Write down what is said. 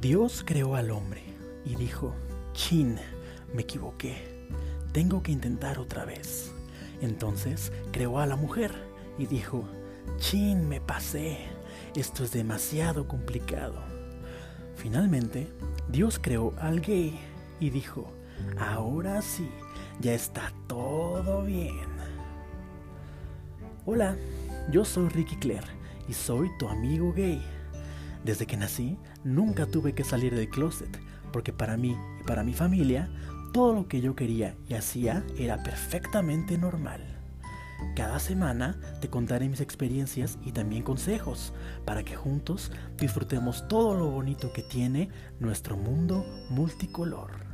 Dios creó al hombre y dijo, chin, me equivoqué, tengo que intentar otra vez. Entonces creó a la mujer y dijo, chin, me pasé, esto es demasiado complicado. Finalmente, Dios creó al gay y dijo, ahora sí, ya está todo bien. Hola, yo soy Ricky Claire y soy tu amigo gay. Desde que nací, nunca tuve que salir del closet, porque para mí y para mi familia, todo lo que yo quería y hacía era perfectamente normal. Cada semana te contaré mis experiencias y también consejos para que juntos disfrutemos todo lo bonito que tiene nuestro mundo multicolor.